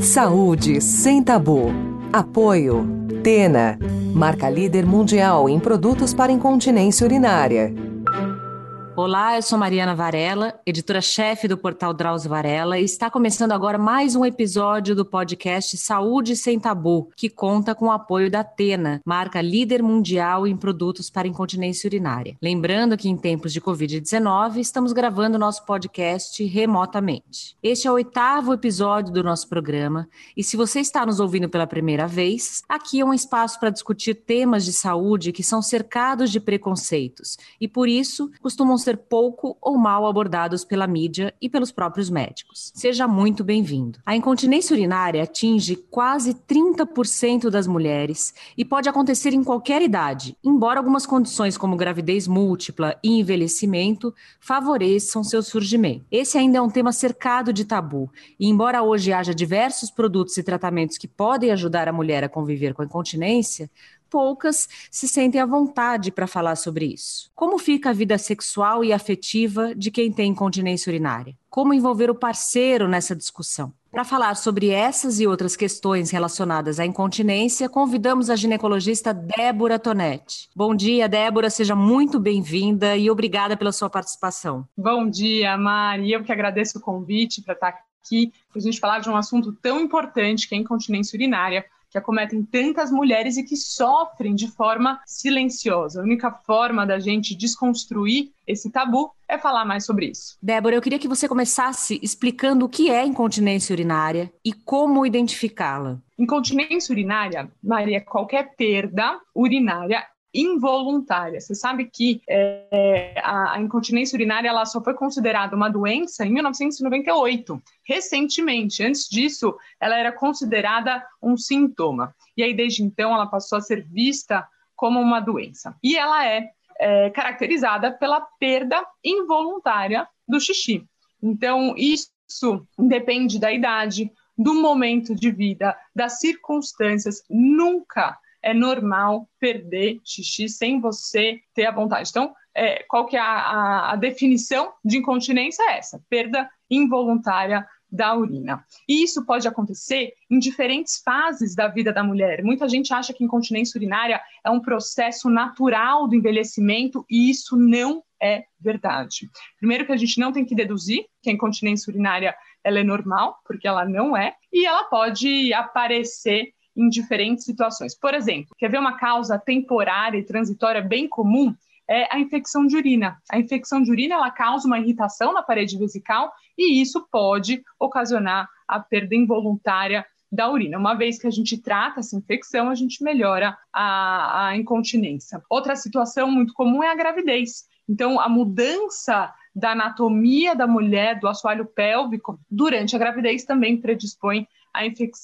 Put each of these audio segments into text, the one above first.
Saúde sem tabu. Apoio. Tena. Marca líder mundial em produtos para incontinência urinária. Olá, eu sou Mariana Varela, editora-chefe do portal Drauzio Varela, e está começando agora mais um episódio do podcast Saúde Sem Tabu, que conta com o apoio da Tena, marca líder mundial em produtos para incontinência urinária. Lembrando que em tempos de Covid-19, estamos gravando nosso podcast remotamente. Este é o oitavo episódio do nosso programa, e se você está nos ouvindo pela primeira vez, aqui é um espaço para discutir temas de saúde que são cercados de preconceitos, e por isso costumam ser pouco ou mal abordados pela mídia e pelos próprios médicos. Seja muito bem-vindo. A incontinência urinária atinge quase 30% das mulheres e pode acontecer em qualquer idade, embora algumas condições como gravidez múltipla e envelhecimento favoreçam seu surgimento. Esse ainda é um tema cercado de tabu, e embora hoje haja diversos produtos e tratamentos que podem ajudar a mulher a conviver com a incontinência, poucas se sentem à vontade para falar sobre isso. Como fica a vida sexual e afetiva de quem tem incontinência urinária? Como envolver o parceiro nessa discussão? Para falar sobre essas e outras questões relacionadas à incontinência, convidamos a ginecologista Débora Tonetti. Bom dia, Débora, seja muito bem-vinda e obrigada pela sua participação. Bom dia, Mari. Eu que agradeço o convite para estar aqui, para a gente falar de um assunto tão importante que é a incontinência urinária, que acometem tantas mulheres e que sofrem de forma silenciosa. A única forma da gente desconstruir esse tabu é falar mais sobre isso. Débora, eu queria que você começasse explicando o que é incontinência urinária e como identificá-la. Incontinência urinária, Maria, é qualquer perda urinária involuntária. Você sabe que é, a, incontinência urinária ela só foi considerada uma doença em 1998, recentemente. Antes disso, ela era considerada um sintoma. E aí, desde então, ela passou a ser vista como uma doença. E ela é, é caracterizada pela perda involuntária do xixi. Então, isso depende da idade, do momento de vida, das circunstâncias. Nunca é normal perder xixi sem você ter a vontade. Então, é, qual que é a, a, a definição de incontinência? É essa, perda involuntária da urina. E isso pode acontecer em diferentes fases da vida da mulher. Muita gente acha que incontinência urinária é um processo natural do envelhecimento e isso não é verdade. Primeiro que a gente não tem que deduzir que a incontinência urinária ela é normal, porque ela não é, e ela pode aparecer em diferentes situações. Por exemplo, quer ver uma causa temporária e transitória bem comum? É a infecção de urina. A infecção de urina ela causa uma irritação na parede vesical e isso pode ocasionar a perda involuntária da urina. Uma vez que a gente trata essa infecção, a gente melhora a, a incontinência. Outra situação muito comum é a gravidez. Então, a mudança da anatomia da mulher, do assoalho pélvico, durante a gravidez também predispõe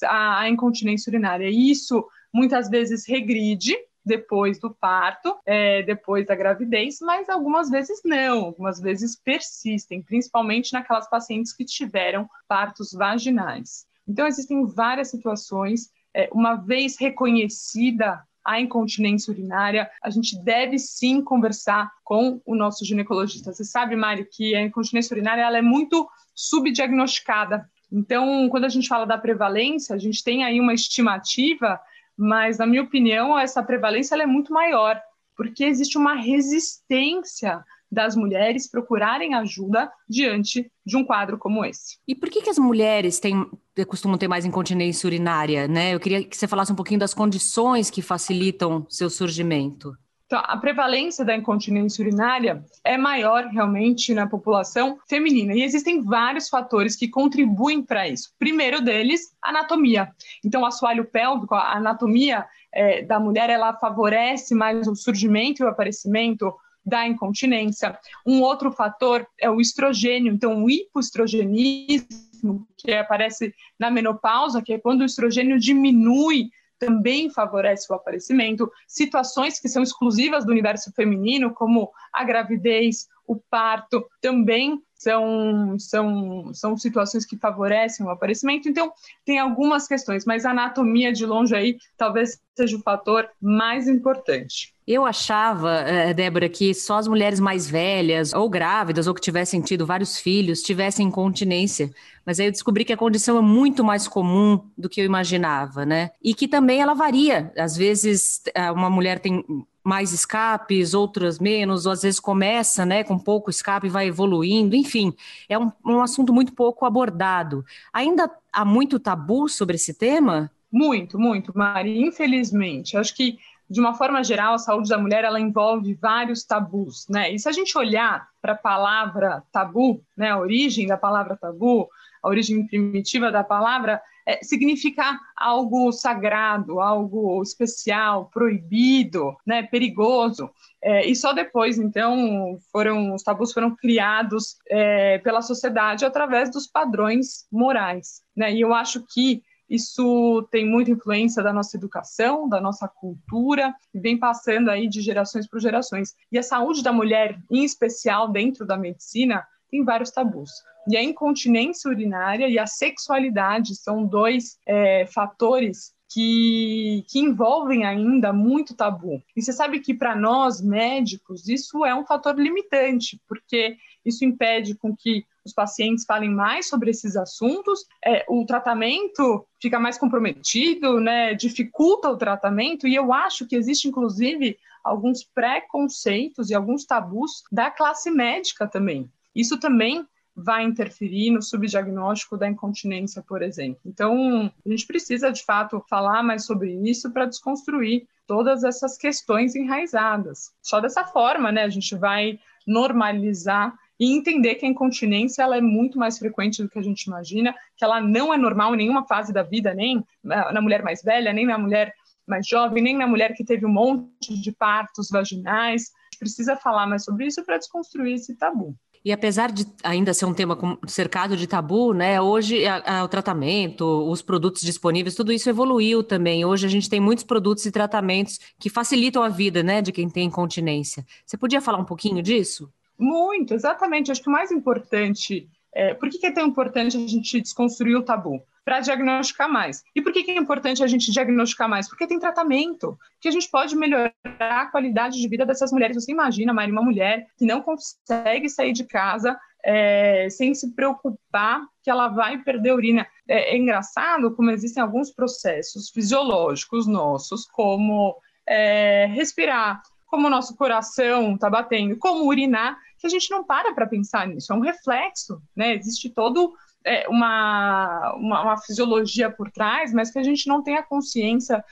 a, a incontinência urinária. E isso muitas vezes regride depois do parto, é, depois da gravidez, mas algumas vezes não, algumas vezes persistem, principalmente naquelas pacientes que tiveram partos vaginais. Então, existem várias situações. É, uma vez reconhecida a incontinência urinária, a gente deve sim conversar com o nosso ginecologista. Você sabe, Mari, que a incontinência urinária ela é muito subdiagnosticada. Então, quando a gente fala da prevalência, a gente tem aí uma estimativa, mas, na minha opinião, essa prevalência é muito maior, porque existe uma resistência das mulheres procurarem ajuda diante de um quadro como esse. E por que, que as mulheres têm, costumam ter mais incontinência urinária? Né? Eu queria que você falasse um pouquinho das condições que facilitam seu surgimento. Então, a prevalência da incontinência urinária é maior realmente na população feminina. E existem vários fatores que contribuem para isso. Primeiro deles, anatomia. Então, o assoalho pélvico, a anatomia é, da mulher, ela favorece mais o surgimento e o aparecimento da incontinência. Um outro fator é o estrogênio, então o hipoestrogenismo, que aparece na menopausa, que é quando o estrogênio diminui também favorece o aparecimento, situações que são exclusivas do universo feminino, como a gravidez, o parto, também são, são, são situações que favorecem o aparecimento. Então, tem algumas questões, mas a anatomia de longe aí talvez seja o fator mais importante. Eu achava, eh, Débora, que só as mulheres mais velhas, ou grávidas, ou que tivessem tido vários filhos, tivessem incontinência. Mas aí eu descobri que a condição é muito mais comum do que eu imaginava, né? E que também ela varia. Às vezes, eh, uma mulher tem mais escapes, outras menos, ou às vezes começa né, com pouco escape e vai evoluindo, enfim, é um, um assunto muito pouco abordado. Ainda há muito tabu sobre esse tema? Muito, muito, Mari. Infelizmente, acho que de uma forma geral, a saúde da mulher ela envolve vários tabus, né? E se a gente olhar para a palavra tabu, né, a origem da palavra tabu, a origem primitiva da palavra, é, significa algo sagrado, algo especial, proibido, né, perigoso. É, e só depois, então, foram os tabus foram criados é, pela sociedade através dos padrões morais. Né? E eu acho que isso tem muita influência da nossa educação, da nossa cultura, e vem passando aí de gerações por gerações. E a saúde da mulher, em especial dentro da medicina, tem vários tabus. E a incontinência urinária e a sexualidade são dois é, fatores que, que, envolvem ainda muito tabu. E você sabe que para nós médicos isso é um fator limitante, porque isso impede com que os pacientes falem mais sobre esses assuntos, é, o tratamento fica mais comprometido, né, dificulta o tratamento, e eu acho que existe, inclusive, alguns preconceitos e alguns tabus da classe médica também. Isso também vai interferir no subdiagnóstico da incontinência, por exemplo. Então, a gente precisa, de fato, falar mais sobre isso para desconstruir todas essas questões enraizadas. Só dessa forma, né, a gente vai normalizar e entender que a incontinência ela é muito mais frequente do que a gente imagina, que ela não é normal em nenhuma fase da vida, nem na mulher mais velha, nem na mulher mais jovem, nem na mulher que teve um monte de partos vaginais. Precisa falar mais sobre isso para desconstruir esse tabu. E apesar de ainda ser um tema cercado de tabu, né? Hoje a, a, o tratamento, os produtos disponíveis, tudo isso evoluiu também. Hoje a gente tem muitos produtos e tratamentos que facilitam a vida, né, de quem tem incontinência. Você podia falar um pouquinho disso? Muito, exatamente. Acho que o mais importante. É, por que, que é tão importante a gente desconstruir o tabu? Para diagnosticar mais. E por que, que é importante a gente diagnosticar mais? Porque tem tratamento, que a gente pode melhorar a qualidade de vida dessas mulheres. Você imagina, Mari, uma mulher que não consegue sair de casa é, sem se preocupar que ela vai perder urina. É, é, engraçado como existem alguns processos fisiológicos nossos, como é, respirar, como o nosso coração está batendo, como urinar, que a gente não para para pensar nisso, é um reflexo, né? Existe todo é, uma, uma, uma, fisiologia por trás, mas que a gente não tem a consciência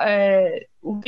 é, o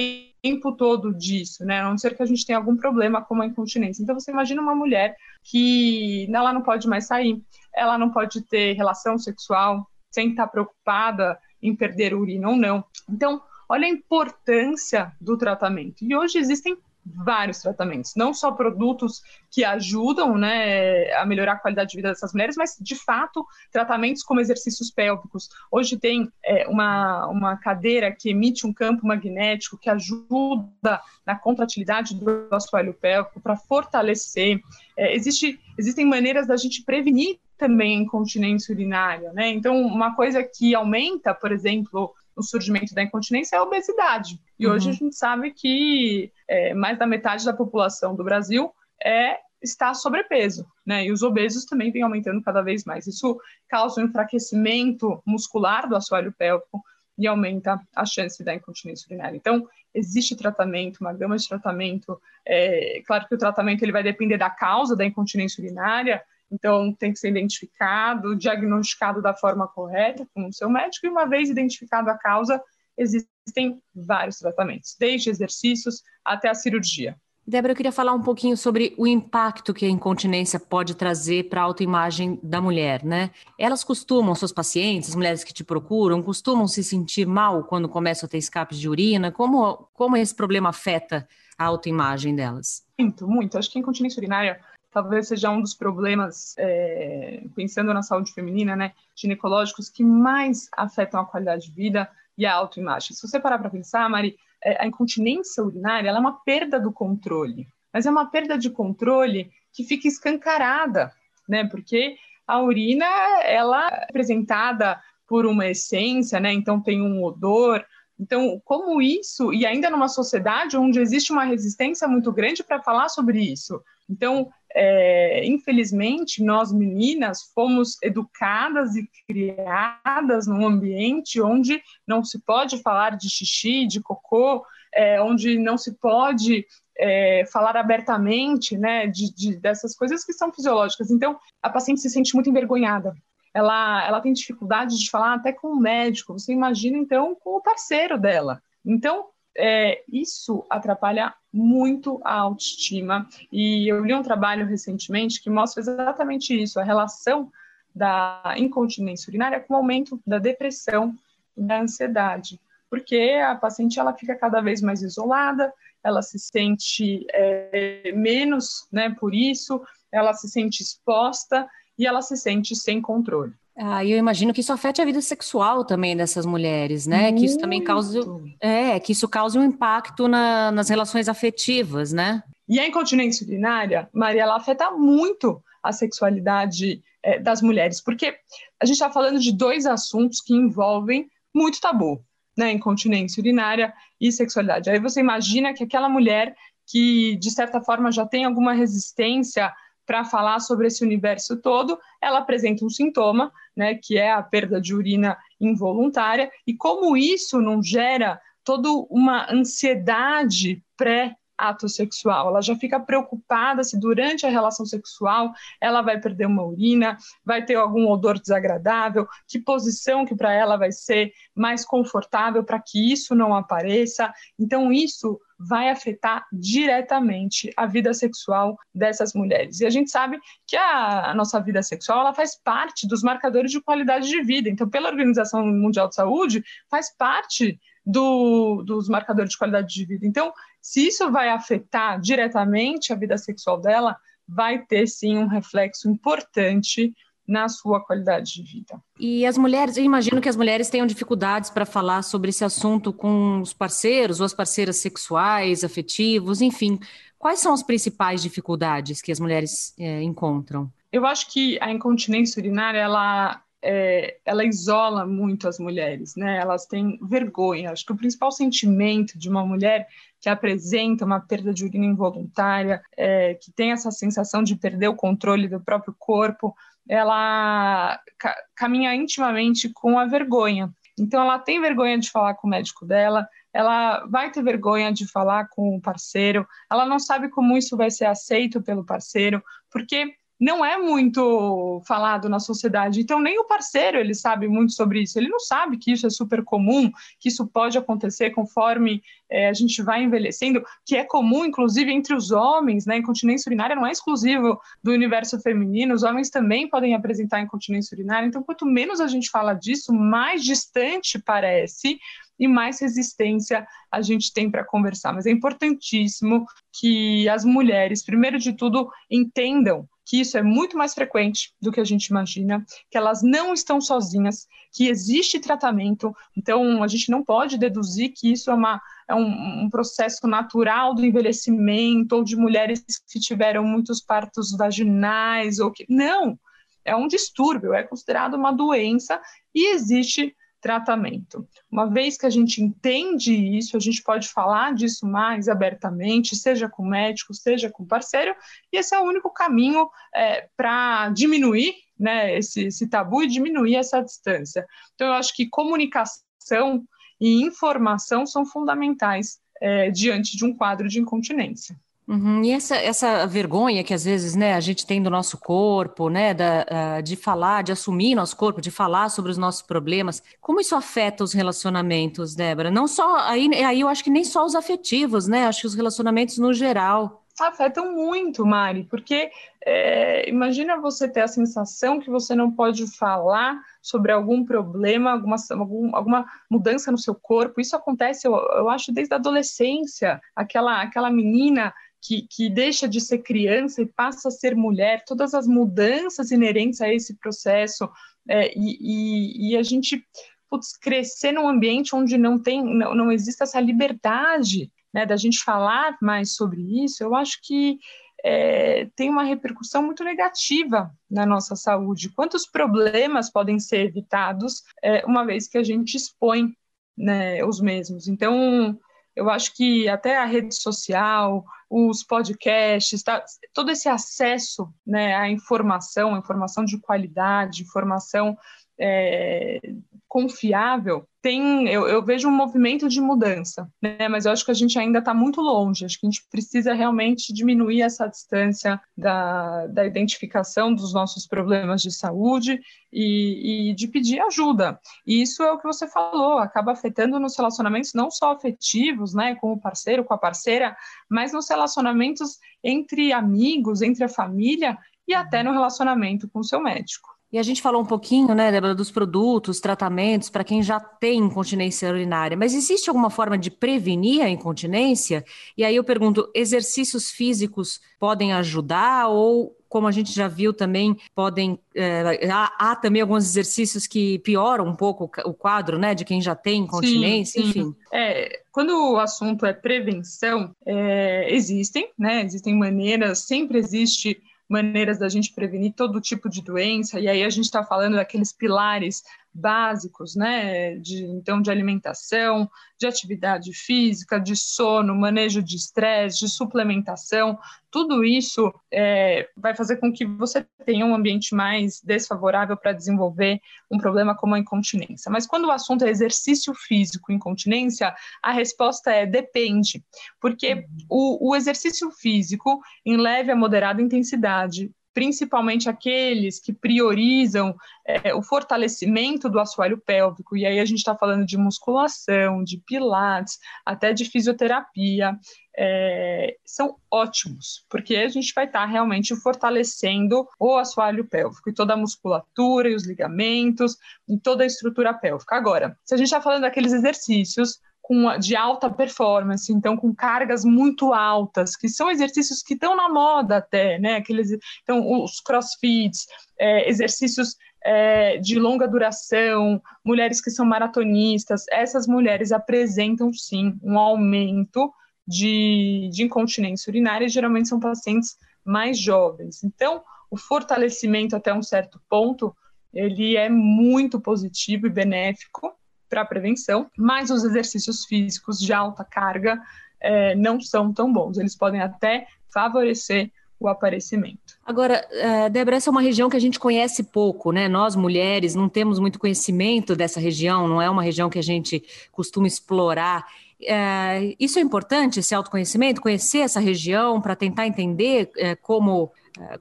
tempo todo disso, né? A não ser que a gente tenha algum problema como a incontinência. Então você imagina uma mulher que ela não pode mais sair, ela não pode ter relação sexual sem estar preocupada em perder urina ou não. Então, Olha a importância do tratamento. E hoje existem vários tratamentos, não só produtos que ajudam né, a melhorar a qualidade de vida dessas mulheres, mas de fato tratamentos como exercícios pélvicos. Hoje tem é, uma, uma cadeira que emite um campo magnético que ajuda na contratilidade do assoalho pélvico para fortalecer. É, existe, existem maneiras da gente prevenir também incontinência urinária, né? Então, uma coisa que aumenta, por exemplo, o surgimento da incontinência é a obesidade. E uhum. hoje a gente sabe que é, mais da metade da população do Brasil é está sobrepeso, né? E os obesos também vêm aumentando cada vez mais. Isso causa um enfraquecimento muscular do assoalho pélvico e aumenta a chance da incontinência urinária. Então, existe tratamento, uma gama de tratamento. É, claro que o tratamento ele vai depender da causa da incontinência urinária, então, tem que ser identificado, diagnosticado da forma correta com o seu médico, e uma vez identificado a causa, existem vários tratamentos, desde exercícios até a cirurgia. Débora, eu queria falar um pouquinho sobre o impacto que a incontinência pode trazer para a autoimagem da mulher, né? Elas costumam, suas pacientes, as mulheres que te procuram, costumam se sentir mal quando começam a ter escapes de urina? Como, como esse problema afeta a autoimagem delas? Muito, muito. Acho que a incontinência urinária talvez seja um dos problemas, é, pensando na saúde feminina, né, ginecológicos, que mais afetam a qualidade de vida e a autoimagem. Se você parar para pensar, Mari, é, a incontinência urinária é uma perda do controle, mas é uma perda de controle que fica escancarada, né, porque a urina, ela é representada por uma essência, né, então tem um odor, Então, como isso, e ainda numa sociedade onde existe uma resistência muito grande para falar sobre isso. Então, é, infelizmente, nós meninas fomos educadas e criadas num ambiente onde não se pode falar de xixi, de cocô, é, onde não se pode é, falar abertamente né, de, de, dessas coisas que são fisiológicas. Então, a paciente se sente muito envergonhada. Ela, ela tem dificuldade de falar até com o médico. Você imagina, então, com o parceiro dela. Então, é, isso atrapalha muito a autoestima. E eu li um trabalho recentemente que mostra exatamente isso, a relação da incontinência urinária com o aumento da depressão e da ansiedade. Porque a paciente ela fica cada vez mais isolada, ela se sente é, menos né, por isso, ela se sente exposta e ela se sente sem controle. Ah, eu imagino que isso afete a vida sexual também dessas mulheres, né? Muito. Que isso também cause, é, que isso cause um impacto na, nas relações afetivas, né? E a incontinência urinária, Maria, ela afeta muito a sexualidade é, das mulheres, porque a gente está falando de dois assuntos que envolvem muito tabu, né? Incontinência urinária e sexualidade. Aí você imagina que aquela mulher que, de certa forma, já tem alguma resistência para falar sobre esse universo todo, ela apresenta um sintoma, né, que é a perda de urina involuntária, e como isso não gera toda uma ansiedade pré ato sexual. Ela já fica preocupada se durante a relação sexual ela vai perder uma urina, vai ter algum odor desagradável, que posição que para ela vai ser mais confortável para que isso não apareça. Então isso vai afetar diretamente a vida sexual dessas mulheres. E a gente sabe que a, nossa vida sexual ela faz parte dos marcadores de qualidade de vida. Então, pela Organização Mundial de Saúde, faz parte do, dos marcadores de qualidade de vida. Então, se isso vai afetar diretamente a vida sexual dela, vai ter sim um reflexo importante na sua qualidade de vida. E as mulheres, eu imagino que as mulheres tenham dificuldades para falar sobre esse assunto com os parceiros ou as parceiras sexuais, afetivos, enfim. Quais são as principais dificuldades que as mulheres é, encontram? Eu acho que a incontinência urinária ela é, ela isola muito as mulheres, né? Elas têm vergonha. Acho que o principal sentimento de uma mulher que apresenta uma perda de urina involuntária, é, que tem essa sensação de perder o controle do próprio corpo, ela ca caminha intimamente com a vergonha. Então, ela tem vergonha de falar com o médico dela, ela vai ter vergonha de falar com o parceiro, ela não sabe como isso vai ser aceito pelo parceiro, porque não é muito falado na sociedade. Então, nem o parceiro ele sabe muito sobre isso. Ele não sabe que isso é super comum, que isso pode acontecer conforme é, a gente vai envelhecendo, que é comum, inclusive, entre os homens. Né? Incontinência urinária não é exclusivo do universo feminino, os homens também podem apresentar incontinência urinária. Então, quanto menos a gente fala disso, mais distante parece e mais resistência a gente tem para conversar. Mas é importantíssimo que as mulheres, primeiro de tudo, entendam que isso é muito mais frequente do que a gente imagina, que elas não estão sozinhas, que existe tratamento. Então, a gente não pode deduzir que isso é, uma, é um, um processo natural do envelhecimento ou de mulheres que tiveram muitos partos vaginais ou que não. É um distúrbio, é considerado uma doença e existe tratamento. Uma vez que a gente entende isso, a gente pode falar disso mais abertamente, seja com médico, seja com parceiro, e esse é o único caminho é, para diminuir né, esse, esse tabu e diminuir essa distância. Então, eu acho que comunicação e informação são fundamentais é, diante de um quadro de incontinência. Uhum, e essa, essa vergonha que às vezes né, a gente tem do nosso corpo, né, da, uh, de falar, de assumir nosso corpo, de falar sobre os nossos problemas, como isso afeta os relacionamentos, Débora? Não só, aí, aí eu acho que nem só os afetivos, né? Acho que os relacionamentos no geral. Afetam muito, Mari, porque é, imagina você ter a sensação que você não pode falar sobre algum problema, alguma, algum, alguma mudança no seu corpo. Isso acontece, eu, eu acho, desde a adolescência. Aquela, aquela menina que, que deixa de ser criança e passa a ser mulher, todas as mudanças inerentes a esse processo, é, e, e, e, a gente putz, crescer num ambiente onde não tem, não, não existe essa liberdade né, da gente falar mais sobre isso, eu acho que é, tem uma repercussão muito negativa na nossa saúde. Quantos problemas podem ser evitados é, uma vez que a gente expõe né, os mesmos. Então, eu acho que até a rede social, os podcasts, tá, todo esse acesso né, à informação, informação de qualidade, informação é, confiável, tem, eu, eu, vejo um movimento de mudança, né? Mas eu acho que a gente ainda está muito longe. Acho que a gente precisa realmente diminuir essa distância da, da identificação dos nossos problemas de saúde e, e, de pedir ajuda. E isso é o que você falou, acaba afetando nos relacionamentos não só afetivos, né, com o parceiro, com a parceira, mas nos relacionamentos entre amigos, entre a família e até no relacionamento com o seu médico. E a gente falou um pouquinho, né, Débora, dos produtos, tratamentos para quem já tem incontinência urinária, mas existe alguma forma de prevenir a incontinência? E aí eu pergunto: exercícios físicos podem ajudar ou como a gente já viu também, podem. É, há, há, também alguns exercícios que pioram um pouco o quadro, né, de quem já tem incontinência, sim, sim. enfim. É, quando o assunto é prevenção, é, existem, né, existem maneiras, sempre existe maneiras da gente prevenir todo tipo de doença, e aí a gente está falando daqueles pilares básicos, né, de, então de alimentação, de atividade física, de sono, manejo de estresse, de suplementação, tudo isso é, vai fazer com que você tenha um ambiente mais desfavorável para desenvolver um problema como a incontinência. Mas quando o assunto é exercício físico incontinência, a resposta é depende, porque o, o exercício físico em leve a moderada intensidade principalmente aqueles que priorizam é, o fortalecimento do assoalho pélvico, e aí a gente está falando de musculação, de pilates, até de fisioterapia, é, são ótimos, porque a gente vai estar tá realmente fortalecendo o assoalho pélvico e toda a musculatura e os ligamentos e toda a estrutura pélvica. Agora, se a gente está falando daqueles exercícios com, de alta performance, então com cargas muito altas, que são exercícios que estão na moda até, né? Aqueles, então, os crossfits, é, exercícios é, de longa duração, mulheres que são maratonistas, essas mulheres apresentam sim um aumento de, de incontinência urinária, e geralmente são pacientes mais jovens. Então, o fortalecimento até um certo ponto, ele é muito positivo e benéfico, para prevenção, mas os exercícios físicos de alta carga é, não são tão bons. Eles podem até favorecer o aparecimento. Agora, é, Débora, essa é uma região que a gente conhece pouco, né? Nós, mulheres, não temos muito conhecimento dessa região, não é uma região que a gente costuma explorar. É, isso é importante, esse autoconhecimento, conhecer essa região para tentar entender é, como,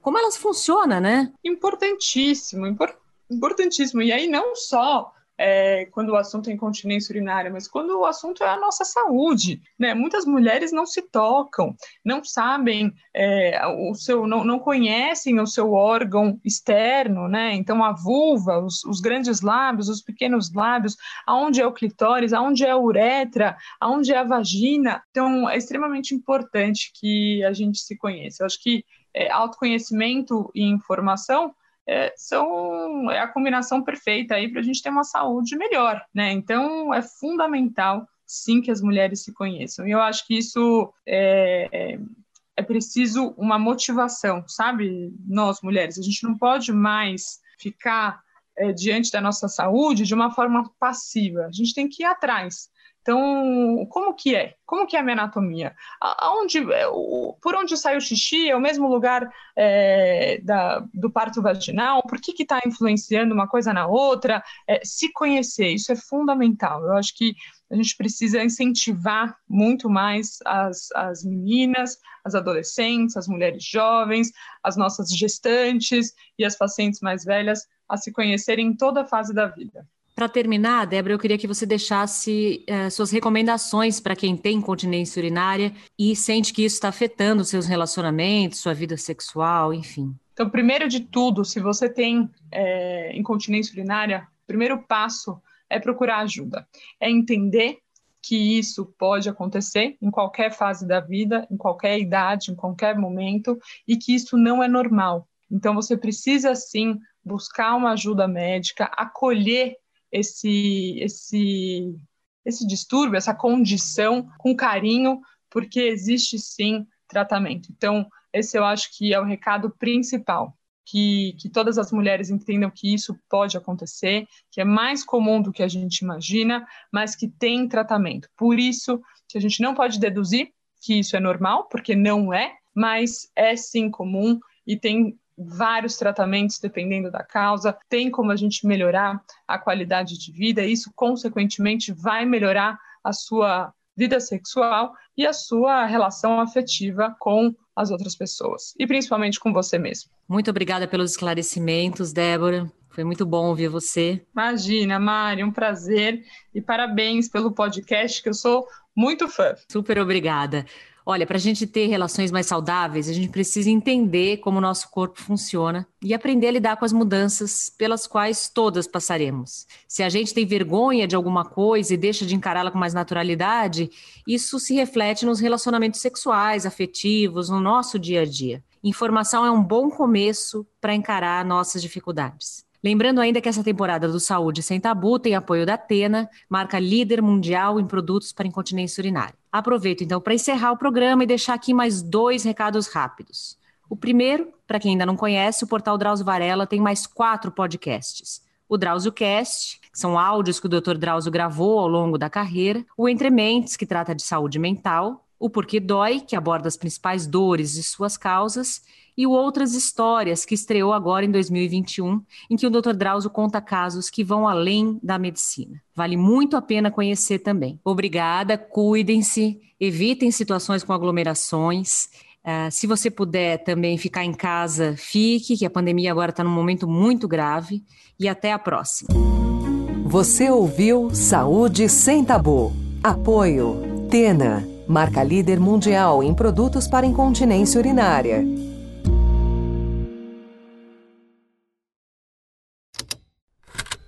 como elas funcionam, né? Importantíssimo, impor, importantíssimo. E aí não só é, quando o assunto é incontinência urinária, mas quando o assunto é a nossa saúde, né? Muitas mulheres não se tocam, não sabem é, o seu, não, não conhecem o seu órgão externo, né? Então a vulva, os, os grandes lábios, os pequenos lábios, aonde é o clitóris, aonde é a uretra, aonde é a vagina. Então é extremamente importante que a gente se conheça. Eu acho que é, autoconhecimento e informação é, são é a combinação perfeita aí para a gente ter uma saúde melhor, né? Então é fundamental sim que as mulheres se conheçam. E eu acho que isso é, é preciso uma motivação, sabe? Nós mulheres, a gente não pode mais ficar é, diante da nossa saúde de uma forma passiva. A gente tem que ir atrás. Então, como que é? Como que é a minha anatomia? Aonde, é, por onde sai o xixi? É o mesmo lugar é, da, do parto vaginal? Por que está influenciando uma coisa na outra? É, se conhecer, isso é fundamental. Eu acho que a gente precisa incentivar muito mais as, as meninas, as adolescentes, as mulheres jovens, as nossas gestantes e as pacientes mais velhas a se conhecerem em toda a fase da vida. Para terminar, Débora, eu queria que você deixasse uh, suas recomendações para quem tem incontinência urinária e sente que isso está afetando seus relacionamentos, sua vida sexual, enfim. Então, primeiro de tudo, se você tem é, incontinência urinária, o primeiro passo é procurar ajuda, é entender que isso pode acontecer em qualquer fase da vida, em qualquer idade, em qualquer momento, e que isso não é normal. Então, você precisa sim buscar uma ajuda médica, acolher esse, esse, esse distúrbio, essa condição com carinho, porque existe sim tratamento. Então, esse eu acho que é o recado principal. que, que todas as mulheres entendam que isso pode acontecer, que é mais comum do que a gente imagina, mas que tem tratamento. Por isso que a gente não pode deduzir que isso é normal, porque não é, mas é sim comum e tem vários tratamentos dependendo da causa, tem como a gente melhorar a qualidade de vida, e isso consequentemente vai melhorar a sua vida sexual e a sua relação afetiva com as outras pessoas e principalmente com você mesmo. Muito obrigada pelos esclarecimentos, Débora. Foi muito bom ouvir você. Imagina, Mari, um prazer e parabéns pelo podcast, que eu sou muito fã. Super obrigada. Olha, para a gente ter relações mais saudáveis, a gente precisa entender como o nosso corpo funciona e aprender a lidar com as mudanças pelas quais todas passaremos. Se a gente tem vergonha de alguma coisa e deixa de encará-la com mais naturalidade, isso se reflete nos relacionamentos sexuais, afetivos, no nosso dia a dia. Informação é um bom começo para encarar nossas dificuldades. Lembrando ainda que essa temporada do Saúde Sem Tabu tem apoio da Atena, marca líder mundial em produtos para incontinência urinária. Aproveito então para encerrar o programa e deixar aqui mais dois recados rápidos. O primeiro, para quem ainda não conhece, o portal Drauzio Varela tem mais quatro podcasts. O Drauzio Cast, que são áudios que o Dr. Drauzio gravou ao longo da carreira. O Entre Mentes, que trata de saúde mental. O Porquê Dói, que aborda as principais dores e suas causas e o Outras Histórias, que estreou agora em 2021, em que o Dr. Drauzio conta casos que vão além da medicina. Vale muito a pena conhecer também. Obrigada, cuidem-se, evitem situações com aglomerações. Uh, se você puder também ficar em casa, fique, que a pandemia agora está num momento muito grave. E até a próxima. Você ouviu Saúde Sem Tabu. Apoio. Tena, marca líder mundial em produtos para incontinência urinária.